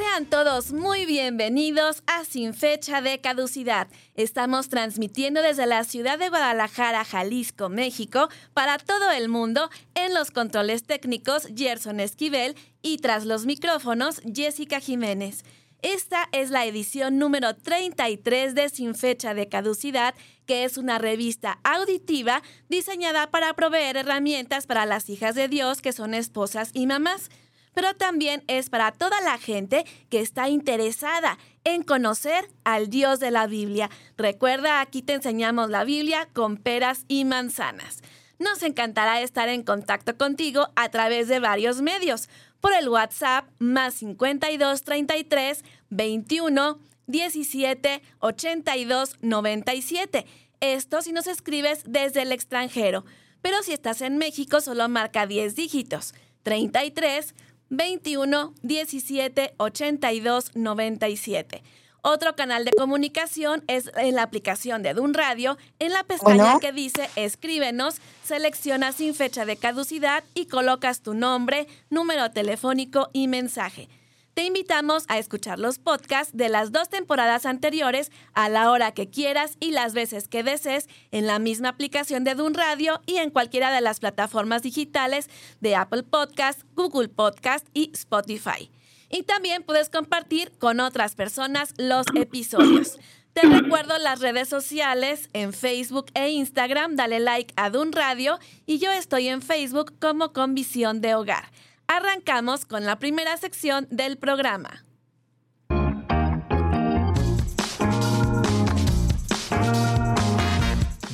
Sean todos muy bienvenidos a Sin Fecha de Caducidad. Estamos transmitiendo desde la ciudad de Guadalajara, Jalisco, México, para todo el mundo en los controles técnicos Gerson Esquivel y tras los micrófonos Jessica Jiménez. Esta es la edición número 33 de Sin Fecha de Caducidad, que es una revista auditiva diseñada para proveer herramientas para las hijas de Dios que son esposas y mamás pero también es para toda la gente que está interesada en conocer al Dios de la Biblia. Recuerda, aquí te enseñamos la Biblia con peras y manzanas. Nos encantará estar en contacto contigo a través de varios medios. Por el WhatsApp más 52 33 21 17 82 97. Esto si nos escribes desde el extranjero. Pero si estás en México, solo marca 10 dígitos. 33 21 17 82 97. Otro canal de comunicación es en la aplicación de Dun Radio. En la pestaña que dice Escríbenos, seleccionas sin fecha de caducidad y colocas tu nombre, número telefónico y mensaje. Te invitamos a escuchar los podcasts de las dos temporadas anteriores a la hora que quieras y las veces que desees en la misma aplicación de Dun Radio y en cualquiera de las plataformas digitales de Apple Podcast, Google Podcast y Spotify. Y también puedes compartir con otras personas los episodios. Te recuerdo las redes sociales en Facebook e Instagram. Dale like a Dun Radio y yo estoy en Facebook como Con Visión de Hogar. Arrancamos con la primera sección del programa.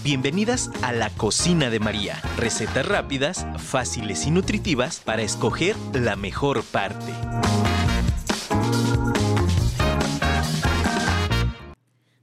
Bienvenidas a la cocina de María. Recetas rápidas, fáciles y nutritivas para escoger la mejor parte.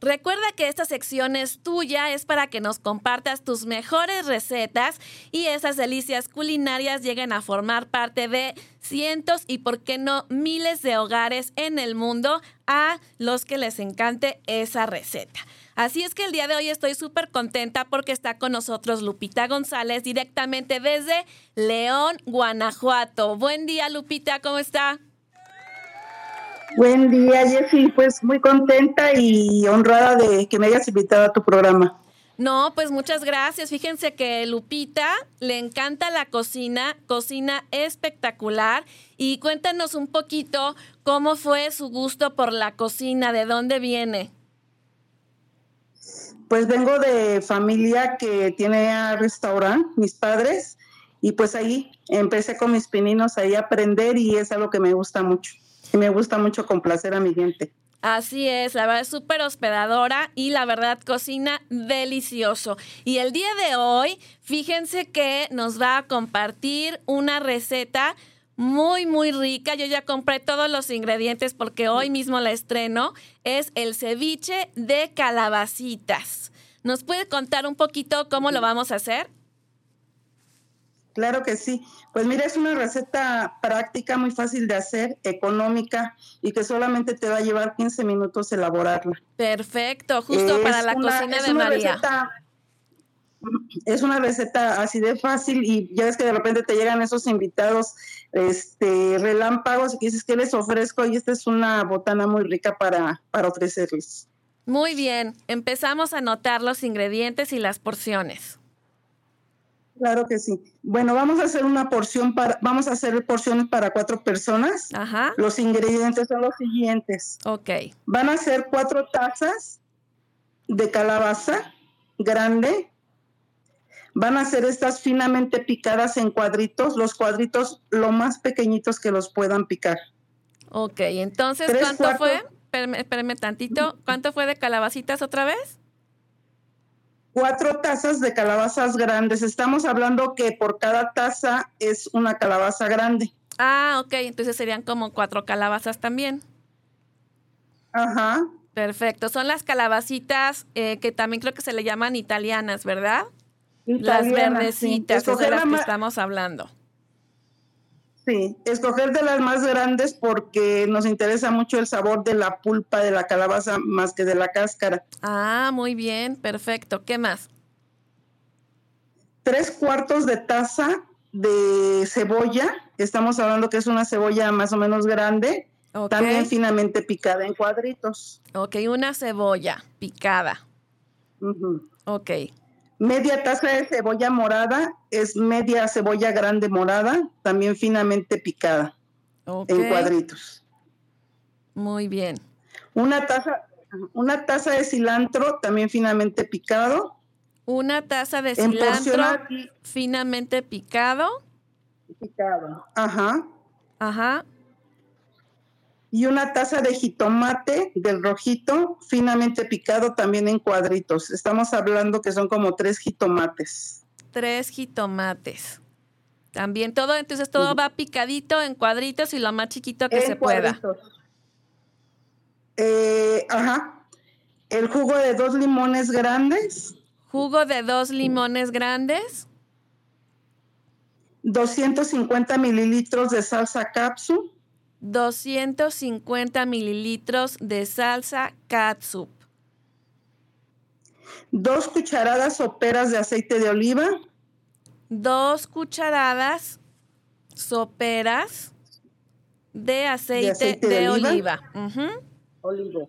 Recuerda que esta sección es tuya, es para que nos compartas tus mejores recetas y esas delicias culinarias lleguen a formar parte de cientos y, por qué no, miles de hogares en el mundo a los que les encante esa receta. Así es que el día de hoy estoy súper contenta porque está con nosotros Lupita González directamente desde León, Guanajuato. Buen día, Lupita, ¿cómo está? Buen día, Jessy. Pues muy contenta y honrada de que me hayas invitado a tu programa. No, pues muchas gracias. Fíjense que Lupita le encanta la cocina, cocina espectacular. Y cuéntanos un poquito cómo fue su gusto por la cocina, de dónde viene. Pues vengo de familia que tiene restaurante, mis padres, y pues ahí empecé con mis pininos ahí a aprender y es algo que me gusta mucho me gusta mucho complacer a mi gente. Así es, la verdad es súper hospedadora y la verdad cocina delicioso. Y el día de hoy, fíjense que nos va a compartir una receta muy, muy rica. Yo ya compré todos los ingredientes porque hoy mismo la estreno. Es el ceviche de calabacitas. ¿Nos puede contar un poquito cómo lo vamos a hacer? Claro que sí. Pues mira, es una receta práctica, muy fácil de hacer, económica y que solamente te va a llevar 15 minutos elaborarla. Perfecto, justo para la cocina de María. es una receta así de fácil y ya ves que de repente te llegan esos invitados este relámpagos y dices que les ofrezco y esta es una botana muy rica para, para ofrecerles. Muy bien, empezamos a anotar los ingredientes y las porciones. Claro que sí. Bueno, vamos a hacer una porción para, vamos a hacer porciones para cuatro personas. Ajá. Los ingredientes son los siguientes. Ok. Van a ser cuatro tazas de calabaza grande. Van a ser estas finamente picadas en cuadritos, los cuadritos lo más pequeñitos que los puedan picar. Ok, entonces, ¿cuánto fue? espérame, espérame tantito. ¿Cuánto fue de calabacitas otra vez? Cuatro tazas de calabazas grandes. Estamos hablando que por cada taza es una calabaza grande. Ah, ok. Entonces serían como cuatro calabazas también. Ajá. Perfecto. Son las calabacitas eh, que también creo que se le llaman italianas, ¿verdad? las sí. verdecitas, es de las la que estamos hablando. Sí, escoger de las más grandes porque nos interesa mucho el sabor de la pulpa de la calabaza más que de la cáscara. Ah, muy bien, perfecto. ¿Qué más? Tres cuartos de taza de cebolla. Estamos hablando que es una cebolla más o menos grande, Ok. también finamente picada en cuadritos. Ok, una cebolla picada. Ujú. Ok. Media taza de cebolla morada es media cebolla grande morada, también finamente picada en cuadritos. Muy bien. Una taza, una taza de cilantro también finamente picado. Una taza de En cilantro finamente picado. picado. Ajá. Ajá. Y una taza de jitomate del rojito finamente picado también en cuadritos. Estamos hablando que son como tres jitomates. Tres jitomates. También todo, entonces todo va picadito en cuadritos y lo más chiquito que En se pueda. Eh, ajá. El jugo de dos limones grandes, Jugo de dos limones grandes. 250 mililitros de salsa capsu, 250 mililitros de salsa catsup. dos cucharadas soperas de aceite de oliva, Dos cucharadas soperas de aceite de, aceite de oliva. oliva.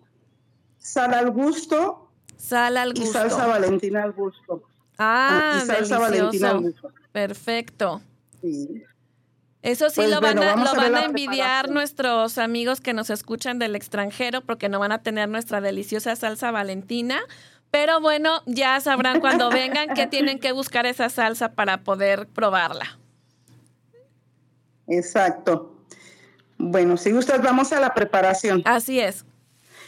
Sal al gusto Sal al y gusto. salsa valentina al gusto. ah, Ah, y salsa valentina al delicioso. gusto. Perfecto. Sí. Eso sí Pues lo van, bueno, a, lo van a envidiar nuestros amigos que nos escuchan del extranjero porque no van a tener nuestra deliciosa salsa valentina. Pero bueno, ya sabrán cuando vengan que tienen que buscar esa salsa para poder probarla. Exacto. Bueno, si gustas, vamos a la preparación. Así es.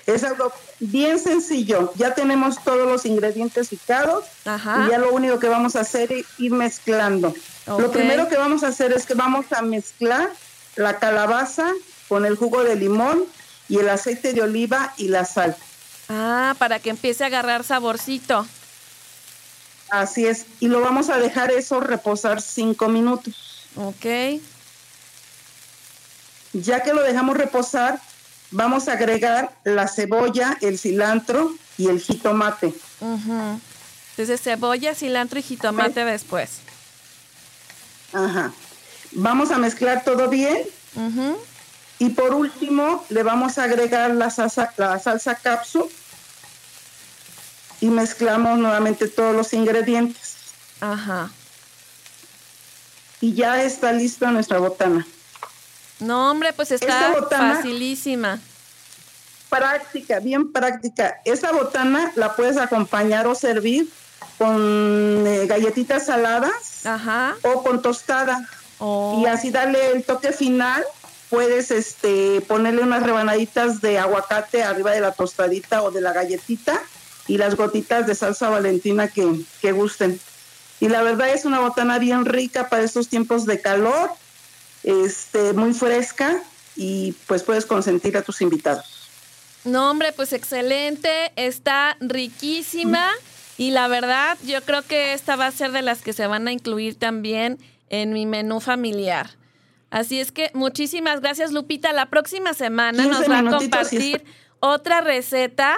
Es algo bien sencillo. Ya tenemos todos los ingredientes picados Ajá. y ya lo único que vamos a hacer es ir mezclando. Lo primero que vamos a hacer es que vamos a mezclar la calabaza con el jugo de limón y el aceite de oliva y la sal. Ah, para que empiece a agarrar saborcito. Así es. Y lo vamos a dejar eso reposar cinco minutos. Ok. Ya que lo dejamos reposar, vamos a agregar la cebolla, el cilantro y el jitomate. Ujú. Entonces cebolla, cilantro y jitomate después. Ajá. Vamos a mezclar todo bien Ujú. y por último le vamos a agregar la salsa, la salsa capsu y mezclamos nuevamente todos los ingredientes Ajá. y ya está lista nuestra botana. No, hombre, pues está botana- facilísima. Práctica, bien práctica. Esa botana la puedes acompañar o servir con eh, galletitas saladas Ajá. o con tostada. Oh. y así darle el toque final. Puedes este, ponerle unas rebanaditas de aguacate arriba de la tostadita o de la galletita y las gotitas de salsa valentina que, que gusten. Y la verdad es una botana bien rica para estos tiempos de calor, este, muy fresca y pues puedes consentir a tus invitados. No, hombre, pues excelente, está riquísima y la verdad yo creo que esta va a ser de las que se van a incluir también en mi menú familiar. Así es que muchísimas gracias Lupita. La próxima semana 15 nos va a compartir otra receta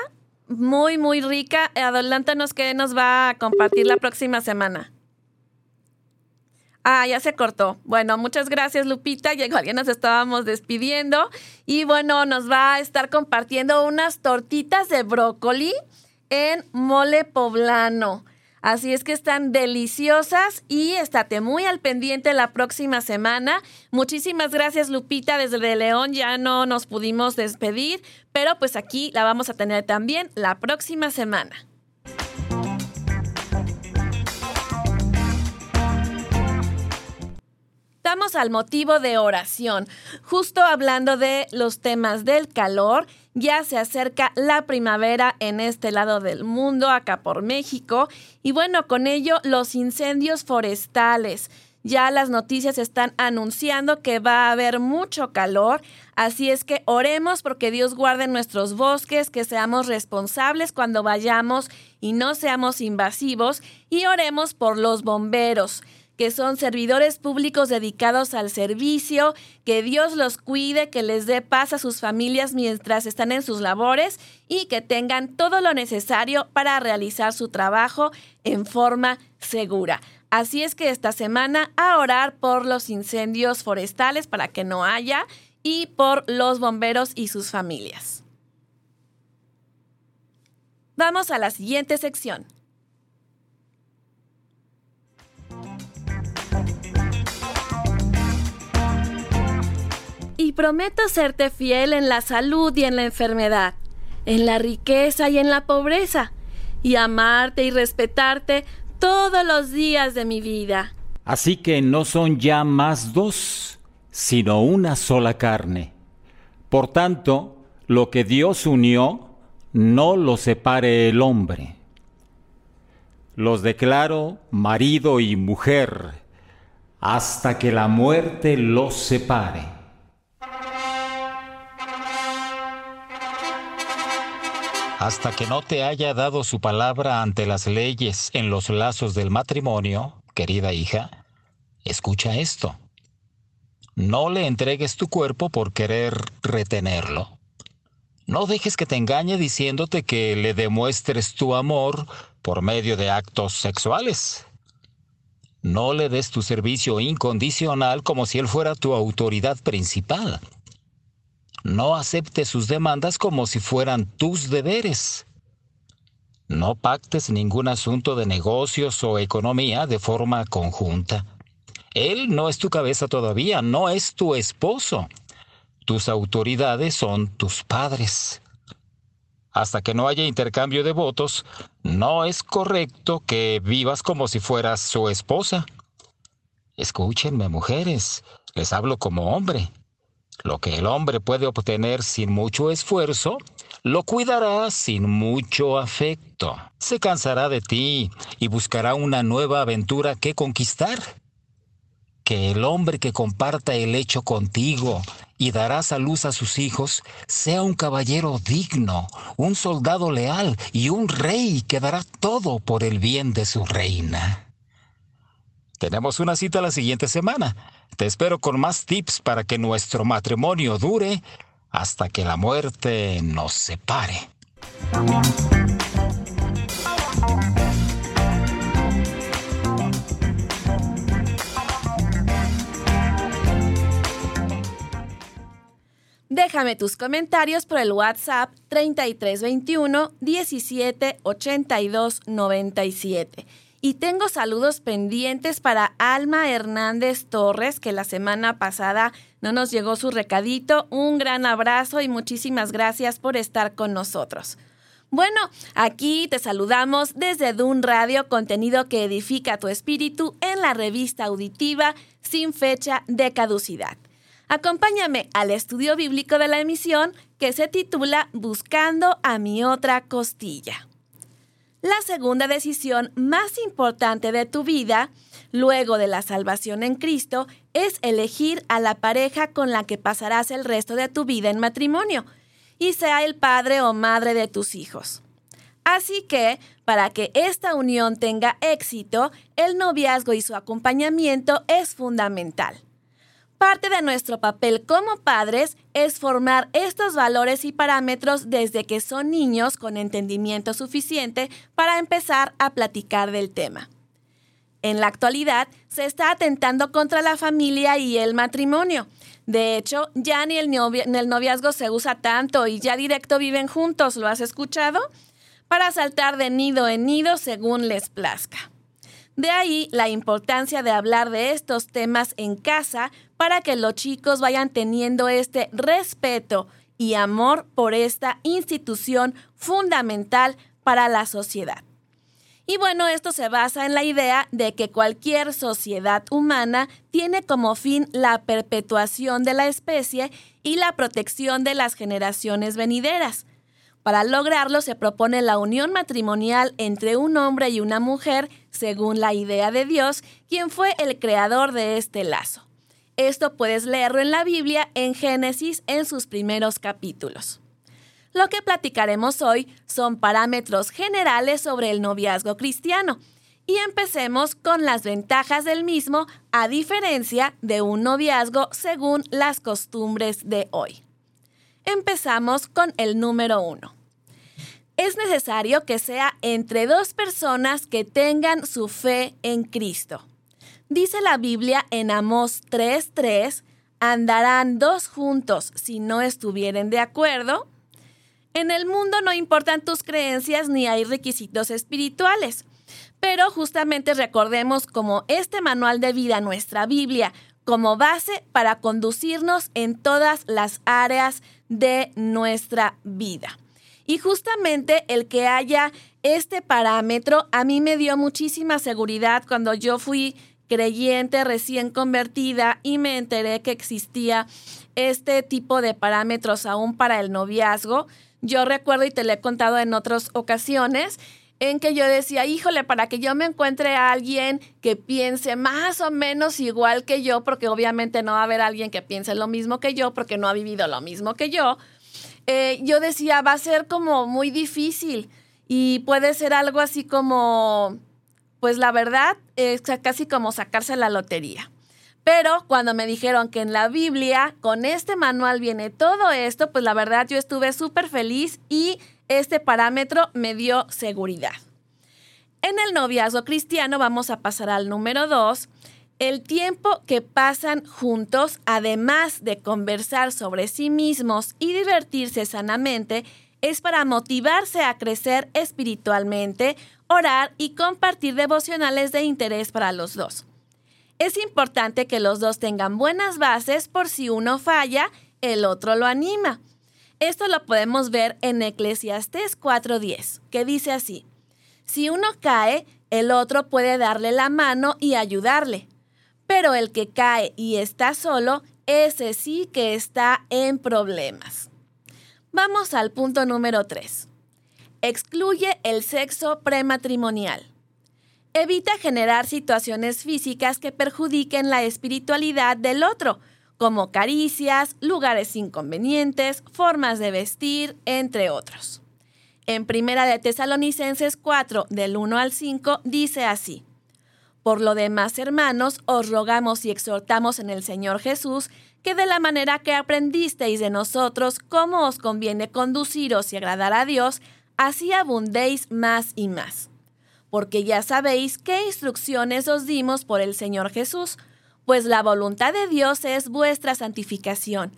muy, muy rica. Adelántanos qué nos va a compartir la próxima semana. Ah, ya se cortó. Bueno, muchas gracias, Lupita. Ya igual nos estábamos despidiendo. Y bueno, nos va a estar compartiendo unas tortitas de brócoli en mole poblano. Así es que están deliciosas y estate muy al pendiente la próxima semana. Muchísimas gracias, Lupita. Desde De León ya no nos pudimos despedir, pero pues aquí la vamos a tener también la próxima semana. Vamos al motivo de oración. Justo hablando de los temas del calor, ya se acerca la primavera en este lado del mundo, acá por México, y bueno, con ello los incendios forestales. Ya las noticias están anunciando que va a haber mucho calor, así es que oremos porque Dios guarde nuestros bosques, que seamos responsables cuando vayamos y no seamos invasivos, y oremos por los bomberos que son servidores públicos dedicados al servicio, que Dios los cuide, que les dé paz a sus familias mientras están en sus labores y que tengan todo lo necesario para realizar su trabajo en forma segura. Así es que esta semana a orar por los incendios forestales para que no haya y por los bomberos y sus familias. Vamos a la siguiente sección. Y prometo serte fiel en la salud y en la enfermedad, en la riqueza y en la pobreza, y amarte y respetarte todos los días de mi vida. Así que no son ya más dos, sino una sola carne. Por tanto, lo que Dios unió, no lo separe el hombre. Los declaro marido y mujer hasta que la muerte los separe. Hasta que no te haya dado su palabra ante las leyes en los lazos del matrimonio, querida hija, escucha esto. No le entregues tu cuerpo por querer retenerlo. No dejes que te engañe diciéndote que le demuestres tu amor por medio de actos sexuales. No le des tu servicio incondicional como si él fuera tu autoridad principal. No aceptes sus demandas como si fueran tus deberes. No pactes ningún asunto de negocios o economía de forma conjunta. Él no es tu cabeza todavía, no es tu esposo. Tus autoridades son tus padres. Hasta que no haya intercambio de votos, no es correcto que vivas como si fueras su esposa. Escúchenme, mujeres, les hablo como hombre. Lo que el hombre puede obtener sin mucho esfuerzo, lo cuidará sin mucho afecto. Se cansará de ti y buscará una nueva aventura que conquistar. Que el hombre que comparta el hecho contigo y dará a luz a sus hijos sea un caballero digno, un soldado leal y un rey que dará todo por el bien de su reina. Tenemos una cita la siguiente semana. Te espero con más tips para que nuestro matrimonio dure hasta que la muerte nos separe. Déjame tus comentarios por el WhatsApp 3321 17 82 97. Y tengo saludos pendientes para Alma Hernández Torres, que la semana pasada no nos llegó su recadito. Un gran abrazo y muchísimas gracias por estar con nosotros. Bueno, aquí te saludamos desde Dun Radio, contenido que edifica tu espíritu en la revista auditiva sin fecha de caducidad. Acompáñame al estudio bíblico de la emisión que se titula Buscando a mi otra costilla. La segunda decisión más importante de tu vida, luego de la salvación en Cristo, es elegir a la pareja con la que pasarás el resto de tu vida en matrimonio, y sea el padre o madre de tus hijos. Así que, para que esta unión tenga éxito, el noviazgo y su acompañamiento es fundamental. Parte de nuestro papel como padres es formar estos valores y parámetros desde que son niños con entendimiento suficiente para empezar a platicar del tema. En la actualidad se está atentando contra la familia y el matrimonio. De hecho, ya ni el, noviazgo se usa tanto y ya directo viven juntos, ¿lo has escuchado? Para saltar de nido en nido según les plazca. De ahí la importancia de hablar de estos temas en casa para que los chicos vayan teniendo este respeto y amor por esta institución fundamental para la sociedad. Y bueno, esto se basa en la idea de que cualquier sociedad humana tiene como fin la perpetuación de la especie y la protección de las generaciones venideras. Para lograrlo se propone la unión matrimonial entre un hombre y una mujer según la idea de Dios, quien fue el creador de este lazo. Esto puedes leerlo en la Biblia en Génesis en sus primeros capítulos. Lo que platicaremos hoy son parámetros generales sobre el noviazgo cristiano. Y empecemos con las ventajas del mismo a diferencia de un noviazgo según las costumbres de hoy. Empezamos con el número uno. Es necesario que sea entre dos personas que tengan su fe en Cristo. Dice la Biblia en Amós 3:3, andarán dos juntos si no estuvieren de acuerdo en el mundo no importan tus creencias ni hay requisitos espirituales. Pero justamente recordemos como este manual de vida, nuestra Biblia, como base para conducirnos en todas las áreas de nuestra vida. Y justamente el que haya este parámetro a mí me dio muchísima seguridad cuando yo fui creyente recién convertida y me enteré que existía este tipo de parámetros aún para el noviazgo. Yo recuerdo y te lo he contado en otras ocasiones en que yo decía, híjole, para que yo me encuentre a alguien que piense más o menos igual que yo, porque obviamente no va a haber alguien que piense lo mismo que yo, porque no ha vivido lo mismo que yo, eh, yo decía, va a ser como muy difícil y puede ser algo así como, pues la verdad, es casi como sacarse la lotería. Pero cuando me dijeron que en la Biblia con este manual viene todo esto, pues la verdad yo estuve súper feliz y este parámetro me dio seguridad. En el noviazgo cristiano vamos a pasar al número dos. El tiempo que pasan juntos, además de conversar sobre sí mismos y divertirse sanamente, es para motivarse a crecer espiritualmente, orar y compartir devocionales de interés para los dos. Es importante que los dos tengan buenas bases por si uno falla, el otro lo anima. Esto lo podemos ver en Eclesiastés 4:10, que dice así, si uno cae, el otro puede darle la mano y ayudarle, pero el que cae y está solo, ese sí que está en problemas. Vamos al punto número 3. Excluye el sexo prematrimonial. Evita generar situaciones físicas que perjudiquen la espiritualidad del otro, como caricias, lugares inconvenientes, formas de vestir, entre otros. En Primera de Tesalonicenses 4, del 1 al 5, dice así: Por lo demás, hermanos, os rogamos y exhortamos en el Señor Jesús que de la manera que aprendisteis de nosotros cómo os conviene conduciros y agradar a Dios, así abundéis más y más. Porque ya sabéis qué instrucciones os dimos por el Señor Jesús, pues la voluntad de Dios es vuestra santificación,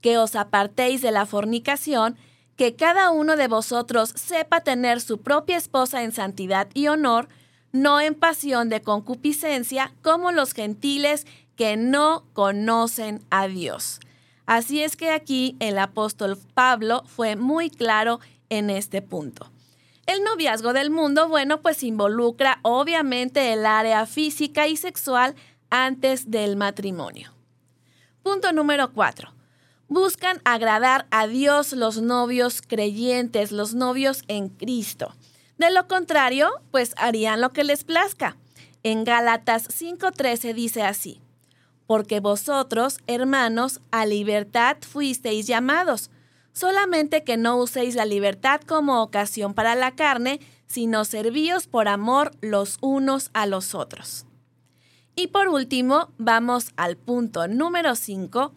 que os apartéis de la fornicación, que cada uno de vosotros sepa tener su propia esposa en santidad y honor, no en pasión de concupiscencia, como los gentiles que no conocen a Dios. Así es que aquí el apóstol Pablo fue muy claro en este punto. El noviazgo del mundo, bueno, pues involucra obviamente el área física y sexual antes del matrimonio. Punto número cuatro. Buscan agradar a Dios los novios creyentes, los novios en Cristo. De lo contrario, pues harían lo que les plazca. En Gálatas 5:13 dice así, porque vosotros, hermanos, a libertad fuisteis llamados solamente que no uséis la libertad como ocasión para la carne, sino servíos por amor los unos a los otros. Y por último, vamos al punto número 5.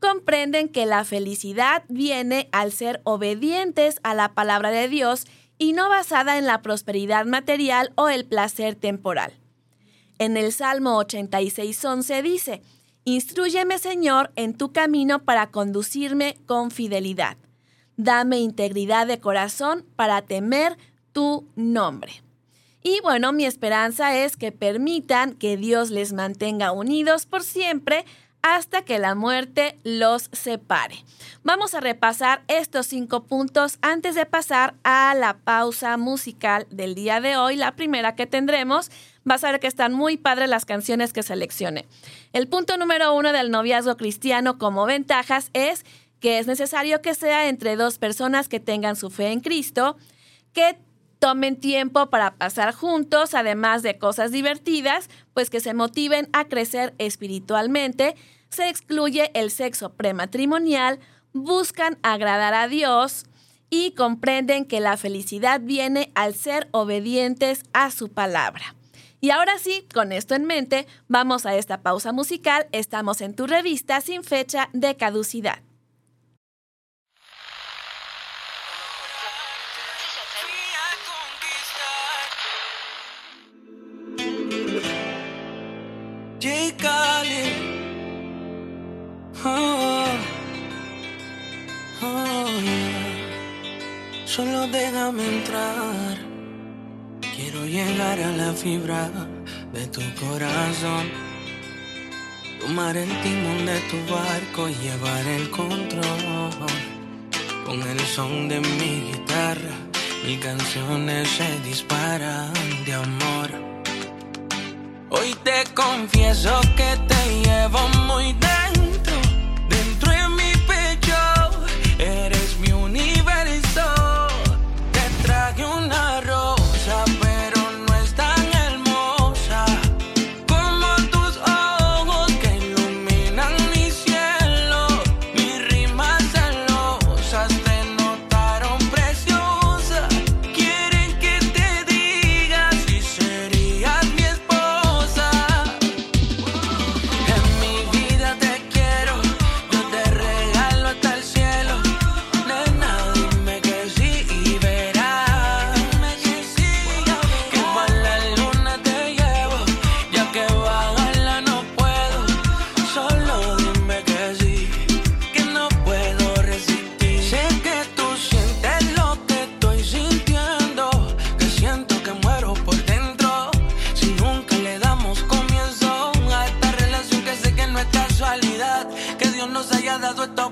Comprenden que la felicidad viene al ser obedientes a la palabra de Dios y no basada en la prosperidad material o el placer temporal. En el Salmo 86.11 dice, Instruyeme, Señor, en tu camino para conducirme con fidelidad. Dame integridad de corazón para temer tu nombre. Y bueno, mi esperanza es que permitan que Dios les mantenga unidos por siempre hasta que la muerte los separe. Vamos a repasar estos cinco puntos antes de pasar a la pausa musical del día de hoy, la primera que tendremos. Vas a ver que están muy padres las canciones que seleccione. El punto número uno del noviazgo cristiano como ventajas es que es necesario que sea entre dos personas que tengan su fe en Cristo, que tomen tiempo para pasar juntos, además de cosas divertidas, pues que se motiven a crecer espiritualmente, se excluye el sexo prematrimonial, buscan agradar a Dios y comprenden que la felicidad viene al ser obedientes a su palabra. Y ahora sí, con esto en mente, vamos a esta pausa musical. Estamos en tu revista sin fecha de caducidad. Solo déjame entrar. Quiero llegar a la fibra de tu corazón. Tomar el timón de tu barco y llevar el control. Con el son de mi guitarra, mis canciones se disparan de amor. Hoy te confieso que te llevo muy dentro, dado esto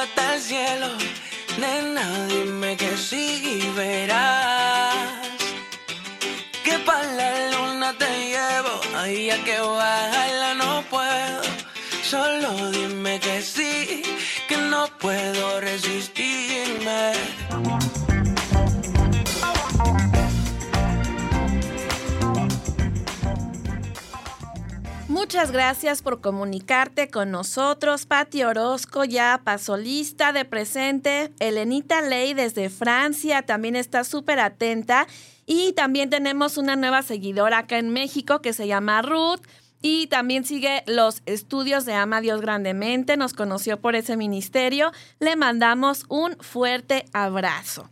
hasta el cielo. Nena, dime que sí y verás. Que para la luna te llevo. Ay, a que bajarla no puedo. Solo dime que sí, que no puedo resistirme. Muchas gracias por comunicarte con nosotros. Pati Orozco ya pasó lista de presente. Elenita Ley desde Francia también está súper atenta. Y también tenemos una nueva seguidora acá en México que se llama Ruth. Y también sigue los estudios de Ama Dios Grandemente. Nos conoció por ese ministerio. Le mandamos un fuerte abrazo.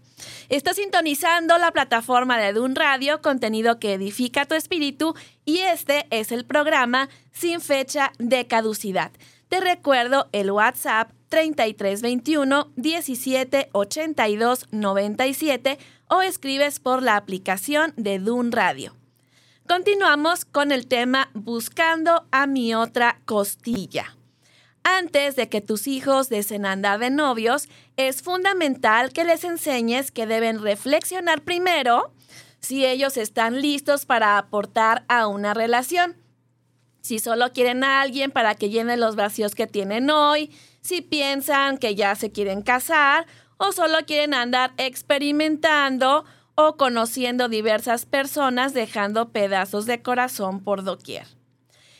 Está sintonizando la plataforma de Dun Radio, contenido que edifica tu espíritu, y este es el programa sin fecha de caducidad. Te recuerdo el WhatsApp 3321 17 97 o escribes por la aplicación de Dun Radio. Continuamos con el tema Buscando a mi otra costilla. Antes de que tus hijos deseen andar de novios, es fundamental que les enseñes que deben reflexionar primero si ellos están listos para aportar a una relación. Si solo quieren a alguien para que llene los vacíos que tienen hoy, si piensan que ya se quieren casar o solo quieren andar experimentando o conociendo diversas personas dejando pedazos de corazón por doquier.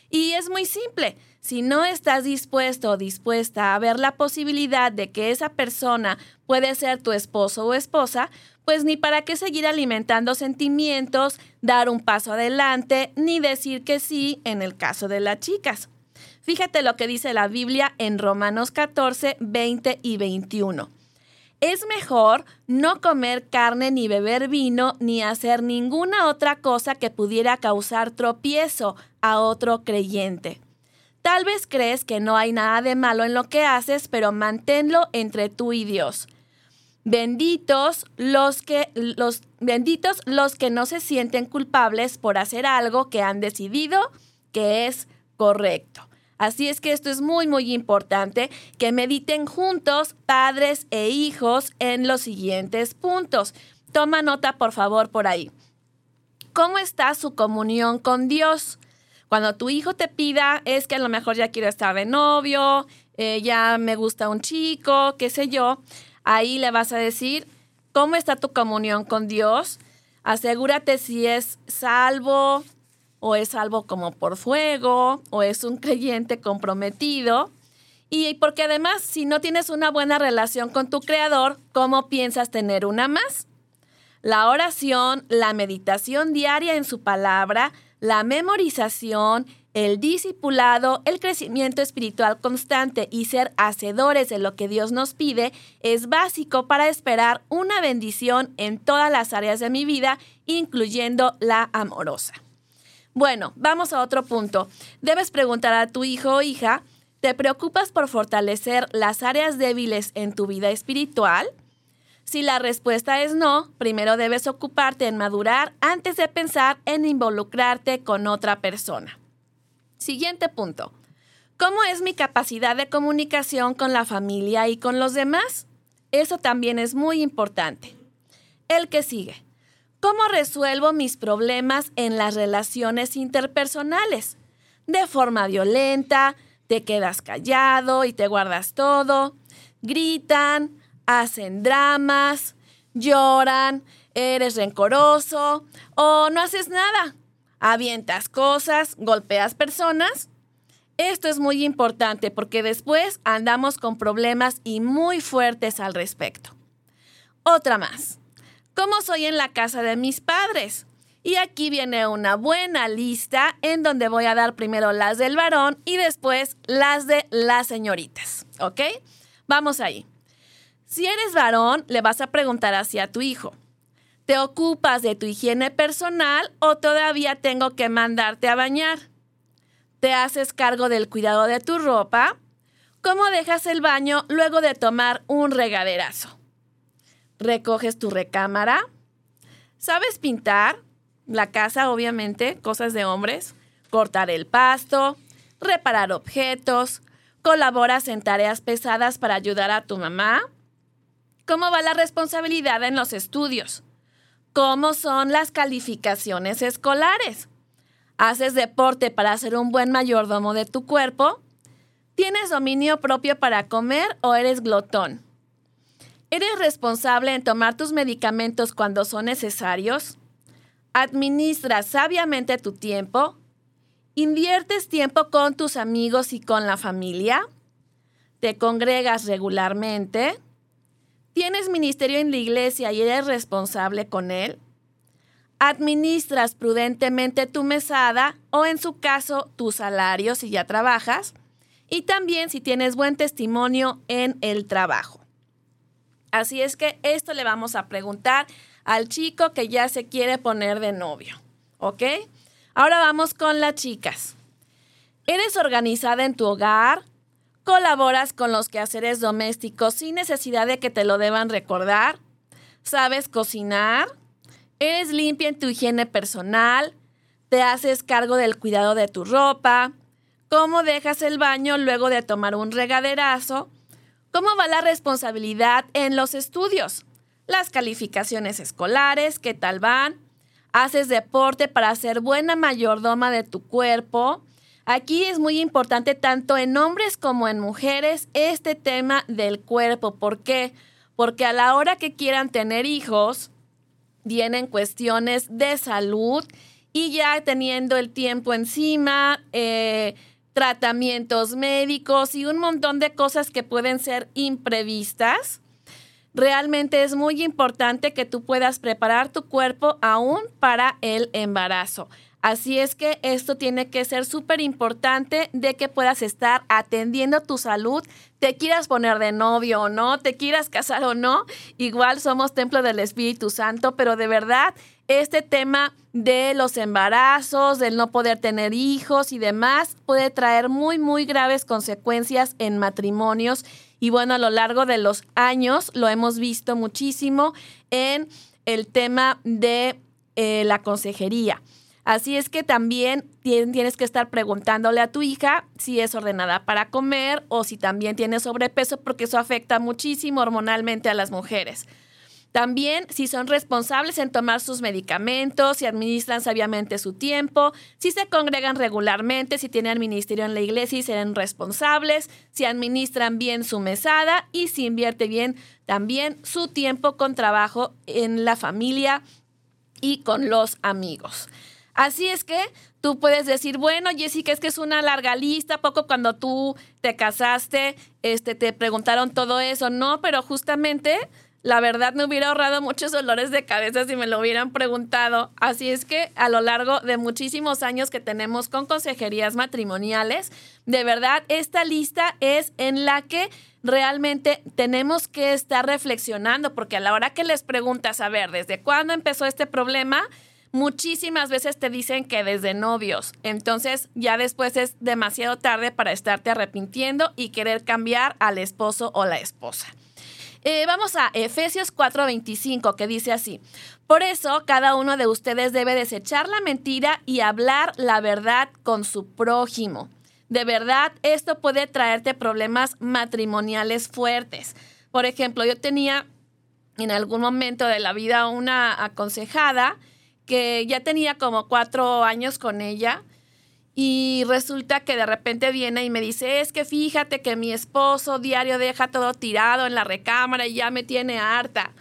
Y es muy simple. Si no estás dispuesto o dispuesta a ver la posibilidad de que esa persona puede ser tu esposo o esposa, pues ni para qué seguir alimentando sentimientos, dar un paso adelante, ni decir que sí en el caso de las chicas. Fíjate lo que dice la Biblia en Romanos 14, 20 y 21. Es mejor no comer carne ni beber vino ni hacer ninguna otra cosa que pudiera causar tropiezo a otro creyente. Tal vez crees que no hay nada de malo en lo que haces, pero manténlo entre tú y Dios. Benditos los que los benditos los que no se sienten culpables por hacer algo que han decidido que es correcto. Así es que esto es muy, muy importante, que mediten juntos, padres e hijos, en los siguientes puntos. Toma nota, por favor, por ahí. ¿Cómo está su comunión con Dios? Cuando tu hijo te pida, es que a lo mejor ya quiero estar de novio, eh, ya me gusta un chico, qué sé yo, ahí le vas a decir, ¿cómo está tu comunión con Dios? Asegúrate si es salvo, o es salvo como por fuego, o es un creyente comprometido. Y porque además, si no tienes una buena relación con tu creador, ¿cómo piensas tener una más? La oración, la meditación diaria en su palabra, la memorización, el discipulado, el crecimiento espiritual constante y ser hacedores de lo que Dios nos pide es básico para esperar una bendición en todas las áreas de mi vida, incluyendo la amorosa. Bueno, vamos a otro punto. Debes preguntar a tu hijo o hija, ¿te preocupas por fortalecer las áreas débiles en tu vida espiritual? Si la respuesta es no, primero debes ocuparte en madurar antes de pensar en involucrarte con otra persona. Siguiente punto. ¿Cómo es mi capacidad de comunicación con la familia y con los demás? Eso también es muy importante. El que sigue. ¿Cómo resuelvo mis problemas en las relaciones interpersonales? De forma violenta, te quedas callado y te guardas todo, gritan, hacen dramas, lloran, eres rencoroso o no haces nada, avientas cosas, golpeas personas. Esto es muy importante porque después andamos con problemas y muy fuertes al respecto. Otra más. ¿Cómo soy en la casa de mis padres? Y aquí viene una buena lista en donde voy a dar primero las del varón y después las de las señoritas. ¿Ok? Vamos ahí. Si eres varón, le vas a preguntar hacia tu hijo. ¿Te ocupas de tu higiene personal o todavía tengo que mandarte a bañar? ¿Te haces cargo del cuidado de tu ropa? ¿Cómo dejas el baño luego de tomar un regaderazo? recoges tu recámara. ¿Sabes pintar? La casa, obviamente, cosas de hombres. Cortar el pasto, reparar objetos. ¿Colaboras en tareas pesadas para ayudar a tu mamá? ¿Cómo va la responsabilidad en los estudios? ¿Cómo son las calificaciones escolares? ¿Haces deporte para ser un buen mayordomo de tu cuerpo? ¿Tienes dominio propio para comer o eres glotón? ¿Eres responsable en tomar tus medicamentos cuando son necesarios? ¿Administras sabiamente tu tiempo? ¿Inviertes tiempo con tus amigos y con la familia? ¿Te congregas regularmente? ¿Tienes ministerio en la iglesia y eres responsable con él? ¿Administras prudentemente tu mesada o en su caso tu salario si ya trabajas? Y también si tienes buen testimonio en el trabajo. Así es que esto le vamos a preguntar al chico que ya se quiere poner de novio. ¿Ok? Ahora vamos con las chicas. ¿Eres organizada en tu hogar? ¿Colaboras con los quehaceres domésticos sin necesidad de que te lo deban recordar? ¿Sabes cocinar? ¿Eres limpia en tu higiene personal? ¿Te haces cargo del cuidado de tu ropa? ¿Cómo dejas el baño luego de tomar un regaderazo? ¿Cómo va la responsabilidad en los estudios? Las calificaciones escolares, ¿qué tal van? ¿Haces deporte para ser buena mayordoma de tu cuerpo? Aquí es muy importante tanto en hombres como en mujeres este tema del cuerpo. ¿Por qué? Porque a la hora que quieran tener hijos, vienen cuestiones de salud y ya teniendo el tiempo encima, eh, tratamientos médicos y un montón de cosas que pueden ser imprevistas. Realmente es muy importante que tú puedas preparar tu cuerpo aún para el embarazo. Así es que esto tiene que ser súper importante de que puedas estar atendiendo tu salud, te quieras poner de novio o no, te quieras casar o no, igual somos templo del Espíritu Santo, pero de verdad este tema de los embarazos, del no poder tener hijos y demás puede traer muy, muy graves consecuencias en matrimonios. Y bueno, a lo largo de los años lo hemos visto muchísimo en el tema de eh, la consejería. Así es que también tienes que estar preguntándole a tu hija si es ordenada para comer o si también tiene sobrepeso, porque eso afecta muchísimo hormonalmente a las mujeres. También si son responsables en tomar sus medicamentos, si administran sabiamente su tiempo, si se congregan regularmente, si tienen ministerio en la iglesia y serán responsables, si administran bien su mesada y si invierte bien también su tiempo con trabajo en la familia y con los amigos. Así es que tú puedes decir, bueno, Jessica, es que es una larga lista, poco cuando tú te casaste, este, te preguntaron todo eso, no, pero justamente la verdad me hubiera ahorrado muchos dolores de cabeza si me lo hubieran preguntado. Así es que a lo largo de muchísimos años que tenemos con consejerías matrimoniales, de verdad esta lista es en la que realmente tenemos que estar reflexionando, porque a la hora que les preguntas, a ver, ¿desde cuándo empezó este problema? Muchísimas veces te dicen que desde novios. Entonces ya después es demasiado tarde para estarte arrepintiendo y querer cambiar al esposo o la esposa. Eh, vamos a Efesios 4:25 que dice así, por eso cada uno de ustedes debe desechar la mentira y hablar la verdad con su prójimo. De verdad, esto puede traerte problemas matrimoniales fuertes. Por ejemplo, yo tenía en algún momento de la vida una aconsejada que ya tenía como cuatro años con ella y resulta que de repente viene y me dice, es que fíjate que mi esposo diario deja todo tirado en la recámara y ya me tiene harta.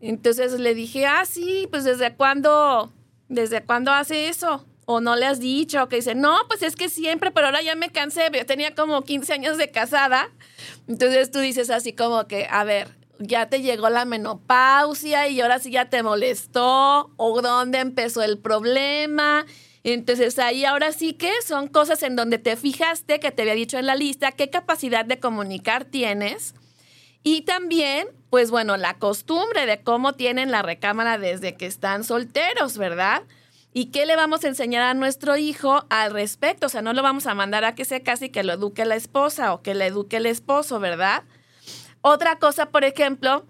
Entonces le dije, ah, sí, pues desde cuándo, desde cuándo hace eso? O no le has dicho, que dice, no, pues es que siempre, pero ahora ya me cansé, yo tenía como 15 años de casada. Entonces tú dices así como que, a ver, ya te llegó la menopausia y ahora sí ya te molestó o dónde empezó el problema. Entonces ahí ahora sí que son cosas en donde te fijaste que te había dicho en la lista qué capacidad de comunicar tienes y también, pues bueno, la costumbre de cómo tienen la recámara desde que están solteros, ¿verdad? ¿Y qué le vamos a enseñar a nuestro hijo al respecto? O sea, no lo vamos a mandar a que se case y que lo eduque la esposa o que le eduque el esposo, ¿verdad? Otra cosa, por ejemplo,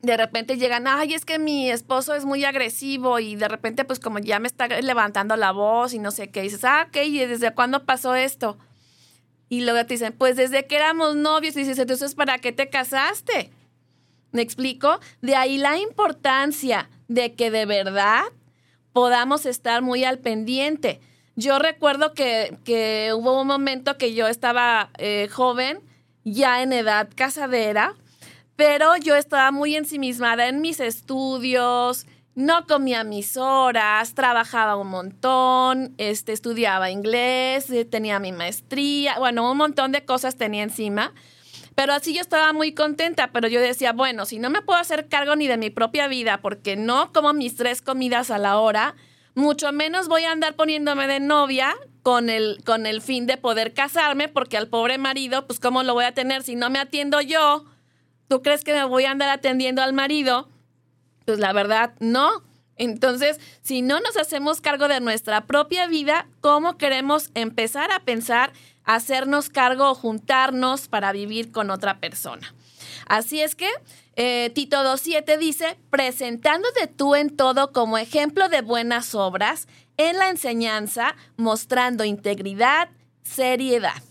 de repente llegan, ay, es que mi esposo es muy agresivo y de repente pues como ya me está levantando la voz y no sé qué, dices, ah, ok, ¿y desde cuándo pasó esto? Y luego te dicen, pues desde que éramos novios, y dices, entonces, ¿para qué te casaste? ¿Me explico? De ahí la importancia de que de verdad podamos estar muy al pendiente. Yo recuerdo que, que hubo un momento que yo estaba eh, joven ya en edad casadera, pero yo estaba muy ensimismada en mis estudios, no comía mis horas, trabajaba un montón, este, estudiaba inglés, eh, tenía mi maestría, bueno, un montón de cosas tenía encima. Pero así yo estaba muy contenta, pero yo decía, bueno, si no me puedo hacer cargo ni de mi propia vida porque no como mis tres comidas a la hora, mucho menos voy a andar poniéndome de novia con el, con el fin de poder casarme, porque al pobre marido, pues ¿cómo lo voy a tener si no me atiendo yo? ¿Tú crees que me voy a andar atendiendo al marido? Pues la verdad, no. Entonces, si no nos hacemos cargo de nuestra propia vida, ¿cómo queremos empezar a pensar, hacernos cargo o juntarnos para vivir con otra persona? Así es que eh, Tito 2.7 dice, presentándote tú en todo como ejemplo de buenas obras, en la enseñanza, mostrando integridad, seriedad.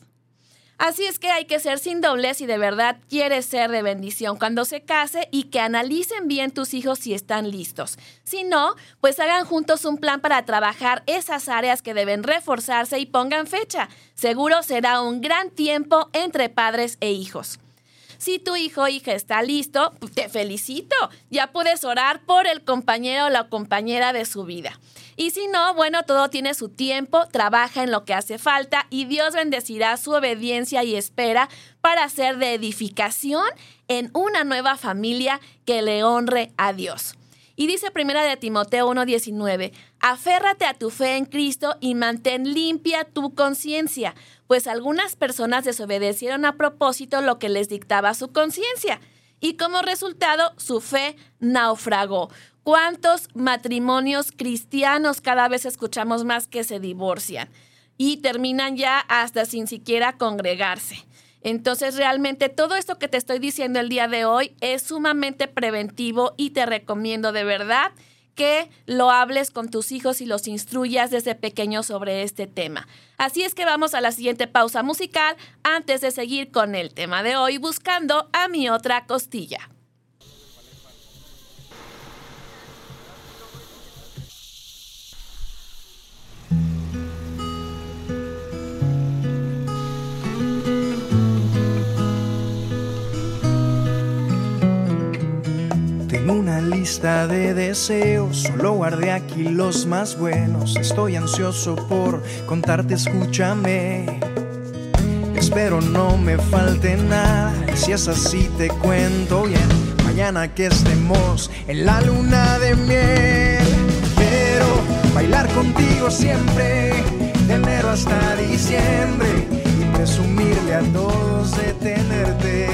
Así es que hay que ser sin doblez si de verdad quieres ser de bendición cuando se case y que analicen bien tus hijos si están listos. Si no, pues hagan juntos un plan para trabajar esas áreas que deben reforzarse y pongan fecha. Seguro será un gran tiempo entre padres e hijos. Si tu hijo o hija está listo, pues, te felicito. Ya puedes orar por el compañero o la compañera de su vida. Y si no, bueno, todo tiene su tiempo, trabaja en lo que hace falta y Dios bendecirá su obediencia y espera para ser de edificación en una nueva familia que le honre a Dios. Y dice primera de Timoteo 1:19, aférrate a tu fe en Cristo y mantén limpia tu conciencia, pues algunas personas desobedecieron a propósito lo que les dictaba su conciencia y como resultado su fe naufragó. ¿Cuántos matrimonios cristianos cada vez escuchamos más que se divorcian y terminan ya hasta sin siquiera congregarse? Entonces, realmente todo esto que te estoy diciendo el día de hoy es sumamente preventivo y te recomiendo de verdad que lo hables con tus hijos y los instruyas desde pequeños sobre este tema. Así es que vamos a la siguiente pausa musical antes de seguir con el tema de hoy buscando a mi otra costilla. Una lista de deseos, solo guardé aquí los más buenos. Estoy ansioso por contarte, escúchame. Espero no me falte nada, si es así te cuento bien. Mañana que estemos en la luna de miel, quiero bailar contigo siempre, de enero hasta diciembre, y presumirle a todos de tenerte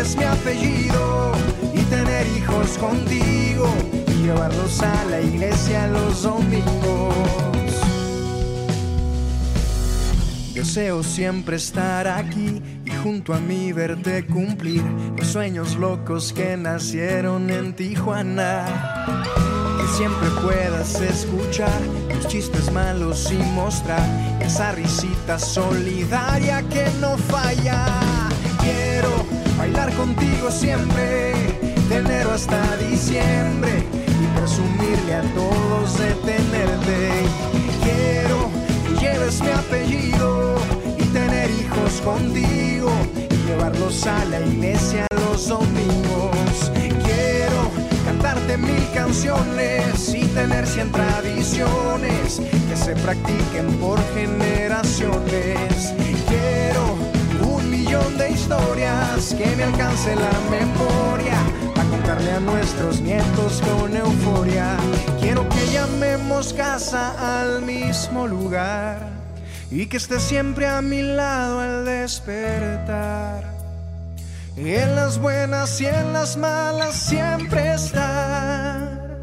es mi apellido y tener hijos contigo y llevarlos a la iglesia los domingos. Deseo siempre estar aquí y junto a mí verte cumplir los sueños locos que nacieron en Tijuana. Que siempre puedas escuchar los chistes malos y mostrar esa risita solidaria que no falla. Contigo siempre, de enero hasta diciembre, y presumirle a todos de tenerte. Quiero que lleves mi apellido y tener hijos contigo, y llevarlos a la iglesia los domingos. Quiero cantarte mil canciones y tener cien tradiciones que se practiquen por generaciones. Quiero de historias que me alcance la memoria a contarle a nuestros nietos con euforia. Quiero que llamemos casa al mismo lugar y que esté siempre a mi lado al despertar. En las buenas y en las malas siempre estar.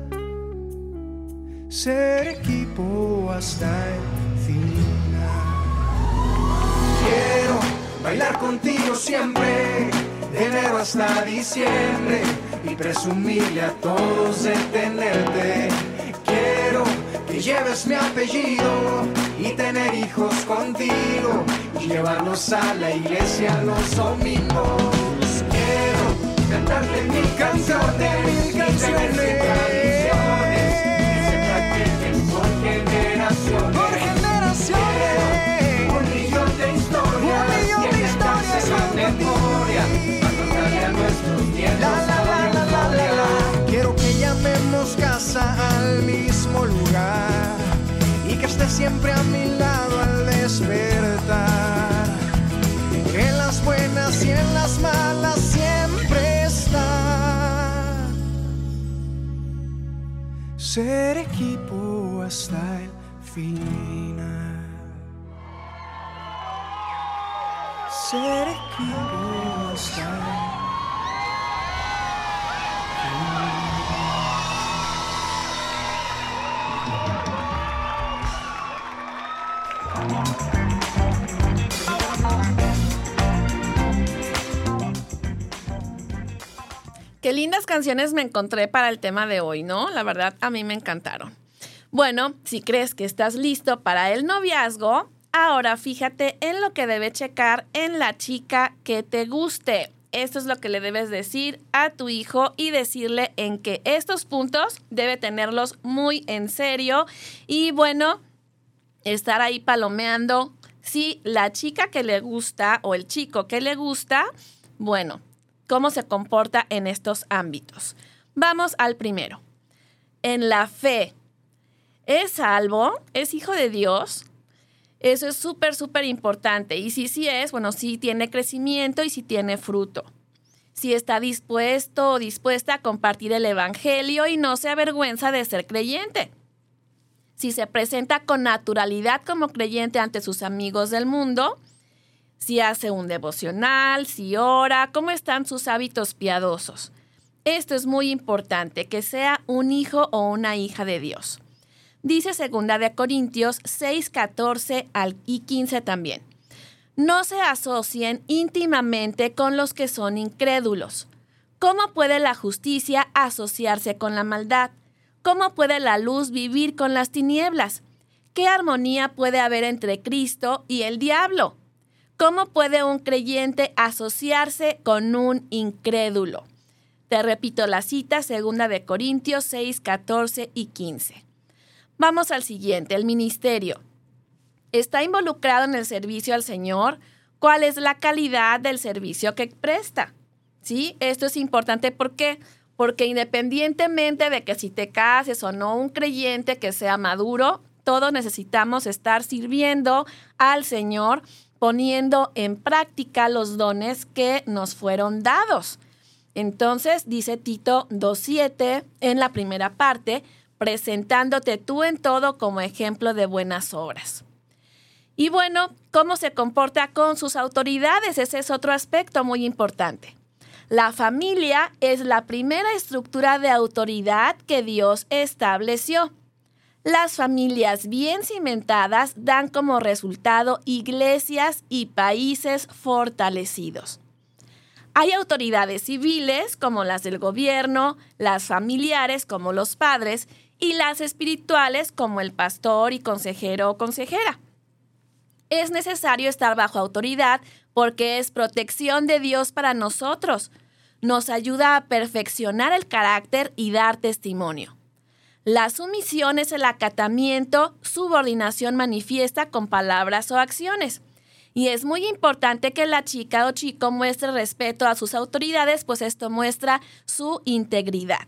Ser equipo hasta el final. Quiero bailar contigo siempre, de enero hasta diciembre, y presumirle a todos de tenerte. Quiero que lleves mi apellido y tener hijos contigo, y llevarlos a la iglesia los domingos. Quiero cantarle mil canciones, mil canciones. Ser equipo hasta el final. Lindas canciones me encontré para el tema de hoy, ¿no? La verdad, a mí me encantaron. Bueno, si crees que estás listo para el noviazgo, ahora fíjate en lo que debe checar en la chica que te guste. Esto es lo que le debes decir a tu hijo y decirle en que estos puntos debe tenerlos muy en serio y bueno, estar ahí palomeando si la chica que le gusta o el chico que le gusta, bueno, cómo se comporta en estos ámbitos. Vamos al primero. En la fe. ¿Es salvo? ¿Es hijo de Dios? Eso es súper, súper importante. Y si sí es, bueno, si tiene crecimiento y si tiene fruto. Si está dispuesto o dispuesta a compartir el Evangelio y no se avergüenza de ser creyente. Si se presenta con naturalidad como creyente ante sus amigos del mundo si hace un devocional, si ora, cómo están sus hábitos piadosos. Esto es muy importante, que sea un hijo o una hija de Dios. Dice 2 de Corintios 6, 14 y 15 también. No se asocien íntimamente con los que son incrédulos. ¿Cómo puede la justicia asociarse con la maldad? ¿Cómo puede la luz vivir con las tinieblas? ¿Qué armonía puede haber entre Cristo y el diablo? ¿Cómo puede un creyente asociarse con un incrédulo? Te repito la cita, segunda de Corintios 6, 14 y 15. Vamos al siguiente, el ministerio. ¿Está involucrado en el servicio al Señor? ¿Cuál es la calidad del servicio que presta? ¿Sí? Esto es importante ¿por qué? Porque independientemente de que si te cases o no un creyente que sea maduro, todos necesitamos estar sirviendo al Señor poniendo en práctica los dones que nos fueron dados. Entonces, dice Tito 2.7 en la primera parte, presentándote tú en todo como ejemplo de buenas obras. Y bueno, ¿cómo se comporta con sus autoridades? Ese es otro aspecto muy importante. La familia es la primera estructura de autoridad que Dios estableció. Las familias bien cimentadas dan como resultado iglesias y países fortalecidos. Hay autoridades civiles como las del gobierno, las familiares como los padres y las espirituales como el pastor y consejero o consejera. Es necesario estar bajo autoridad porque es protección de Dios para nosotros. Nos ayuda a perfeccionar el carácter y dar testimonio. La sumisión es el acatamiento, subordinación manifiesta con palabras o acciones. Y es muy importante que la chica o chico muestre respeto a sus autoridades, pues esto muestra su integridad.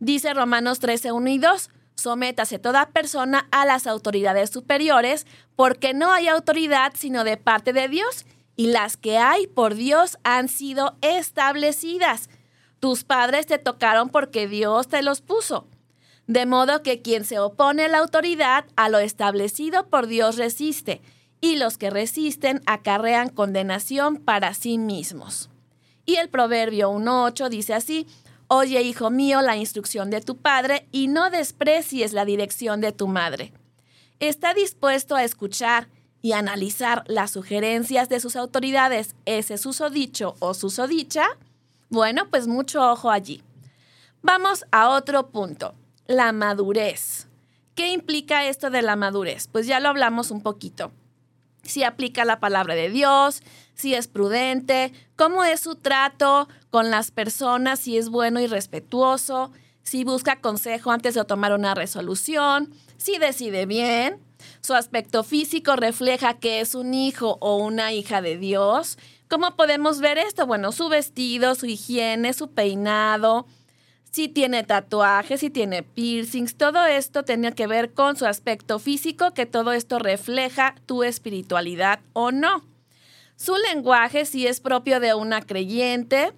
Dice Romanos 13, 1 y 2, sométase toda persona a las autoridades superiores, porque no hay autoridad sino de parte de Dios, y las que hay por Dios han sido establecidas. Tus padres te tocaron porque Dios te los puso. De modo que quien se opone a la autoridad, a lo establecido por Dios resiste, y los que resisten acarrean condenación para sí mismos. Y el Proverbio 1.8 dice así, Oye, hijo mío, la instrucción de tu padre, y no desprecies la dirección de tu madre. ¿Está dispuesto a escuchar y analizar las sugerencias de sus autoridades, ese susodicho o susodicha? Bueno, pues mucho ojo allí. Vamos a otro punto la madurez. ¿Qué implica esto de la madurez? Pues ya lo hablamos un poquito. Si aplica la palabra de Dios, si es prudente, cómo es su trato con las personas, si es bueno y respetuoso, si busca consejo antes de tomar una resolución, si decide bien, su aspecto físico refleja que es un hijo o una hija de Dios. ¿Cómo podemos ver esto? Bueno, su vestido, su higiene, su peinado, si tiene tatuajes, si tiene piercings, todo esto tenía que ver con su aspecto físico, que todo esto refleja tu espiritualidad o no. Su lenguaje si es propio de una creyente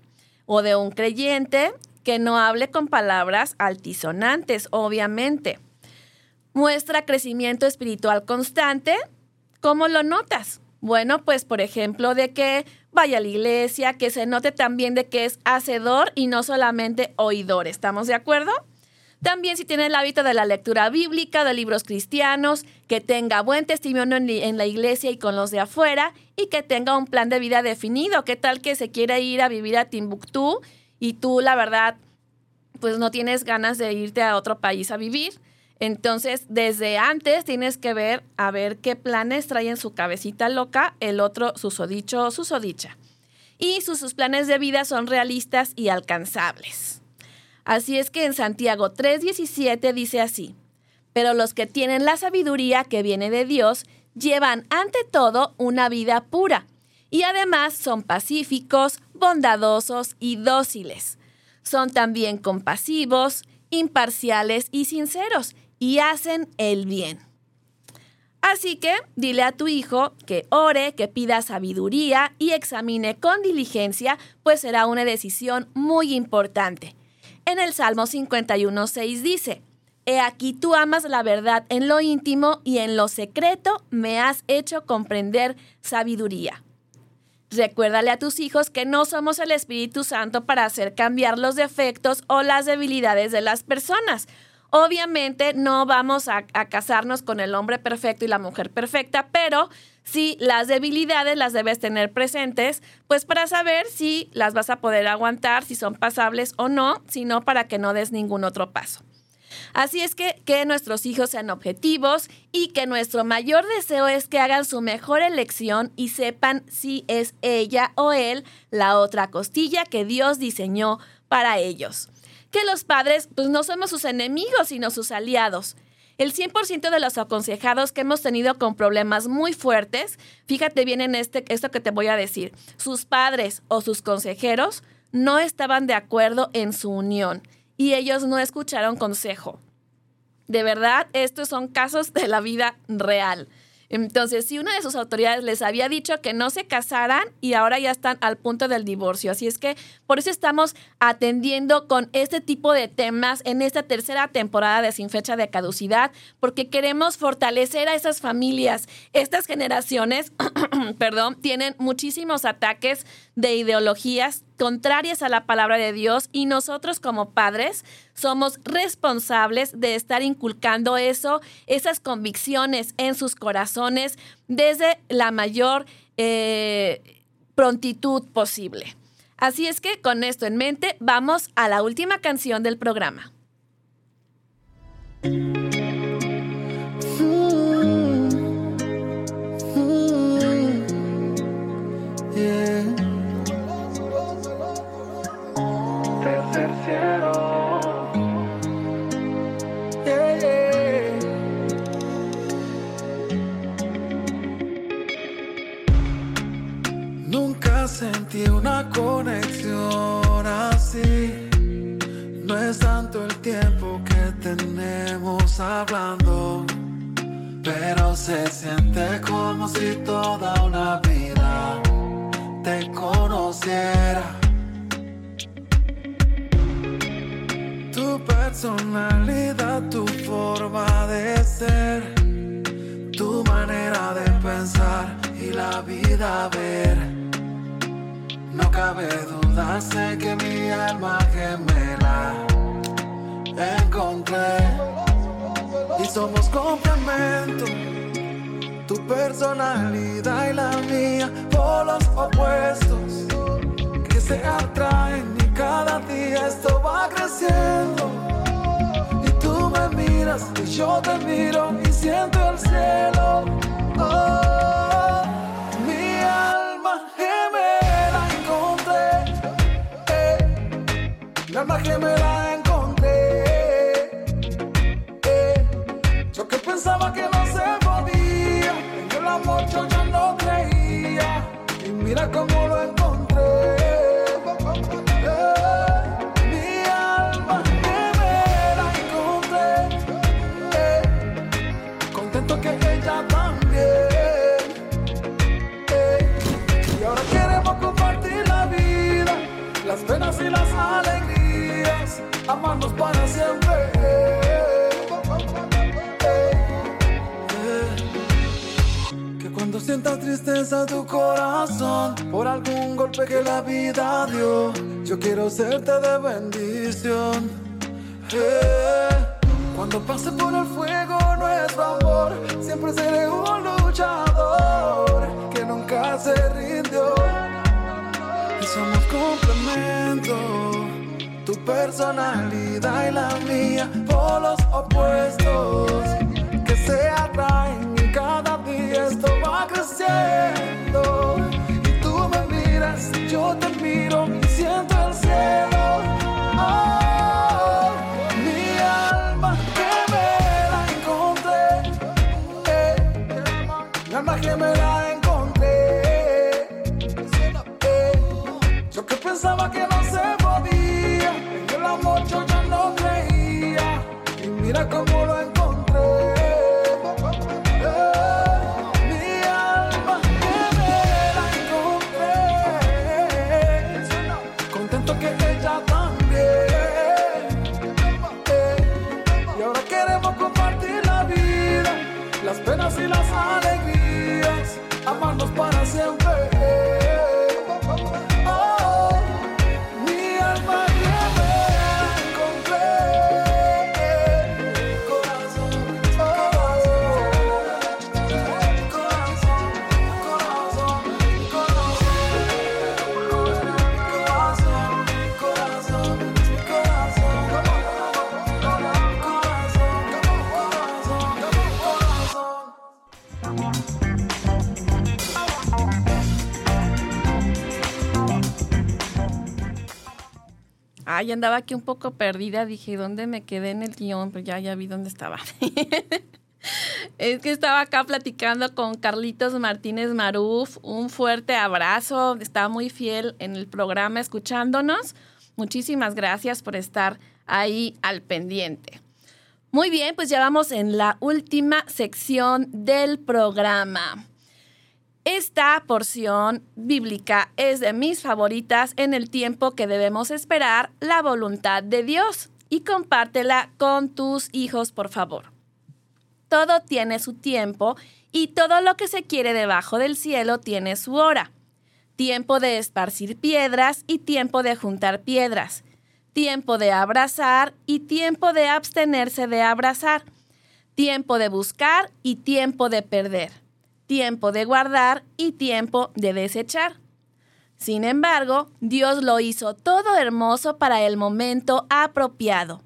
o de un creyente que no hable con palabras altisonantes, obviamente. Muestra crecimiento espiritual constante. ¿Cómo lo notas? Bueno, pues por ejemplo, de que vaya a la iglesia, que se note también de que es hacedor y no solamente oidor. ¿Estamos de acuerdo? También si tiene el hábito de la lectura bíblica, de libros cristianos, que tenga buen testimonio en, la iglesia y con los de afuera y que tenga un plan de vida definido. ¿Qué tal que se quiere ir a vivir a Timbuktu y tú, la verdad, pues no tienes ganas de irte a otro país a vivir? Entonces, desde antes tienes que ver a ver qué planes trae en su cabecita loca el otro susodicho o susodicha. Y sus, sus planes de vida son realistas y alcanzables. Así es que en Santiago 3:17 dice así, pero los que tienen la sabiduría que viene de Dios llevan ante todo una vida pura y además son pacíficos, bondadosos y dóciles. Son también compasivos, imparciales y sinceros y hacen el bien. Así que dile a tu hijo que ore, que pida sabiduría y examine con diligencia, pues será una decisión muy importante. En el Salmo 51.6 dice, He aquí tú amas la verdad en lo íntimo y en lo secreto me has hecho comprender sabiduría. Recuérdale a tus hijos que no somos el Espíritu Santo para hacer cambiar los defectos o las debilidades de las personas. Obviamente no vamos a, casarnos con el hombre perfecto y la mujer perfecta, pero sí las debilidades las debes tener presentes, pues para saber si las vas a poder aguantar, si son pasables o no, sino para que no des ningún otro paso. Así es que que nuestros hijos sean objetivos y que nuestro mayor deseo es que hagan su mejor elección y sepan si es ella o él la otra costilla que Dios diseñó para ellos que los padres pues no somos sus enemigos, sino sus aliados. El 100% de los aconsejados que hemos tenido con problemas muy fuertes, fíjate bien en este, esto que te voy a decir, sus padres o sus consejeros no estaban de acuerdo en su unión y ellos no escucharon consejo. De verdad, estos son casos de la vida real. Entonces, si una de sus autoridades les había dicho que no se casaran y ahora ya están al punto del divorcio. Así es que por eso estamos atendiendo con este tipo de temas en esta tercera temporada de Sin Fecha de Caducidad, porque queremos fortalecer a esas familias. Estas generaciones, perdón, tienen muchísimos ataques de ideologías contrarias a la palabra de Dios y nosotros como padres somos responsables de estar inculcando eso, esas convicciones en sus corazones desde la mayor eh, prontitud posible. Así es que con esto en mente vamos a la última canción del programa. Que la vida dio, yo quiero serte de bendición. Cuando pase por el fuego nuestro amor, siempre seré un luchador que nunca se rindió. Y somos complemento, tu personalidad y la mía, por los opuestos que se atraen y cada día esto va creciendo. Yo te miro y siento el cielo. Oh, mi alma que me la encontré, mi alma que me la encontré. Yo que pensaba que no se podía, el amor yo ya no creía. Y mira cómo Andaba aquí un poco perdida. Dije, ¿dónde me quedé en el guion? Pero ya, ya vi dónde estaba. es que estaba acá platicando con Carlitos Martínez Maruf. Un fuerte abrazo. Está muy fiel en el programa escuchándonos. Muchísimas gracias por estar ahí al pendiente. Muy bien, pues ya vamos en la última sección del programa. Esta porción bíblica es de mis favoritas en el tiempo que debemos esperar la voluntad de Dios y compártela con tus hijos, por favor. Todo tiene su tiempo y todo lo que se quiere debajo del cielo tiene su hora. Tiempo de esparcir piedras y tiempo de juntar piedras. Tiempo de abrazar y tiempo de abstenerse de abrazar. Tiempo de buscar y tiempo de perder tiempo de guardar y tiempo de desechar. Sin embargo, Dios lo hizo todo hermoso para el momento apropiado.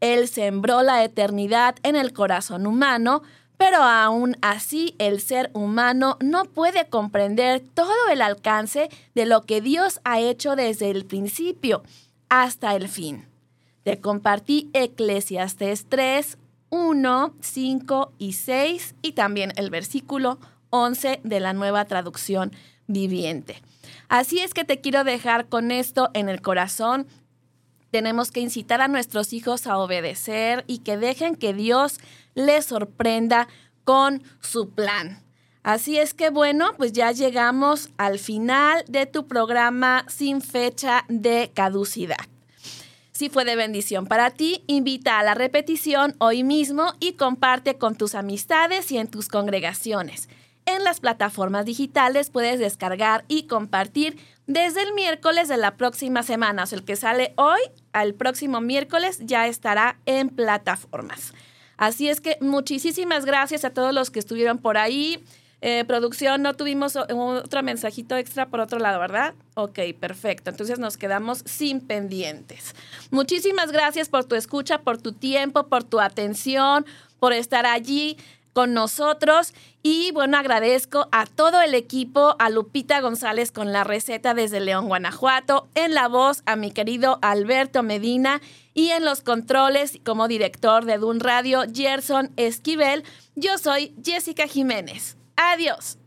Él sembró la eternidad en el corazón humano, pero aún así el ser humano no puede comprender todo el alcance de lo que Dios ha hecho desde el principio hasta el fin. Te compartí Eclesiastes 3, 1, 5 y 6 y también el versículo 11 de la nueva traducción viviente. Así es que te quiero dejar con esto en el corazón. Tenemos que incitar a nuestros hijos a obedecer y que dejen que Dios les sorprenda con su plan. Así es que bueno, pues ya llegamos al final de tu programa sin fecha de caducidad. Si fue de bendición para ti, invita a la repetición hoy mismo y comparte con tus amistades y en tus congregaciones. En las plataformas digitales puedes descargar y compartir desde el miércoles de la próxima semana. O sea, el que sale hoy al próximo miércoles ya estará en plataformas. Así es que muchísimas gracias a todos los que estuvieron por ahí. Eh, producción, no tuvimos otro mensajito extra por otro lado, ¿verdad? Ok, perfecto. Entonces nos quedamos sin pendientes. Muchísimas gracias por tu escucha, por tu tiempo, por tu atención, por estar allí con nosotros. Y bueno, agradezco a todo el equipo, a Lupita González con la receta desde León, Guanajuato, en la voz a mi querido Alberto Medina y en los controles como director de Dun Radio, Gerson Esquivel. Yo soy Jessica Jiménez. Adiós.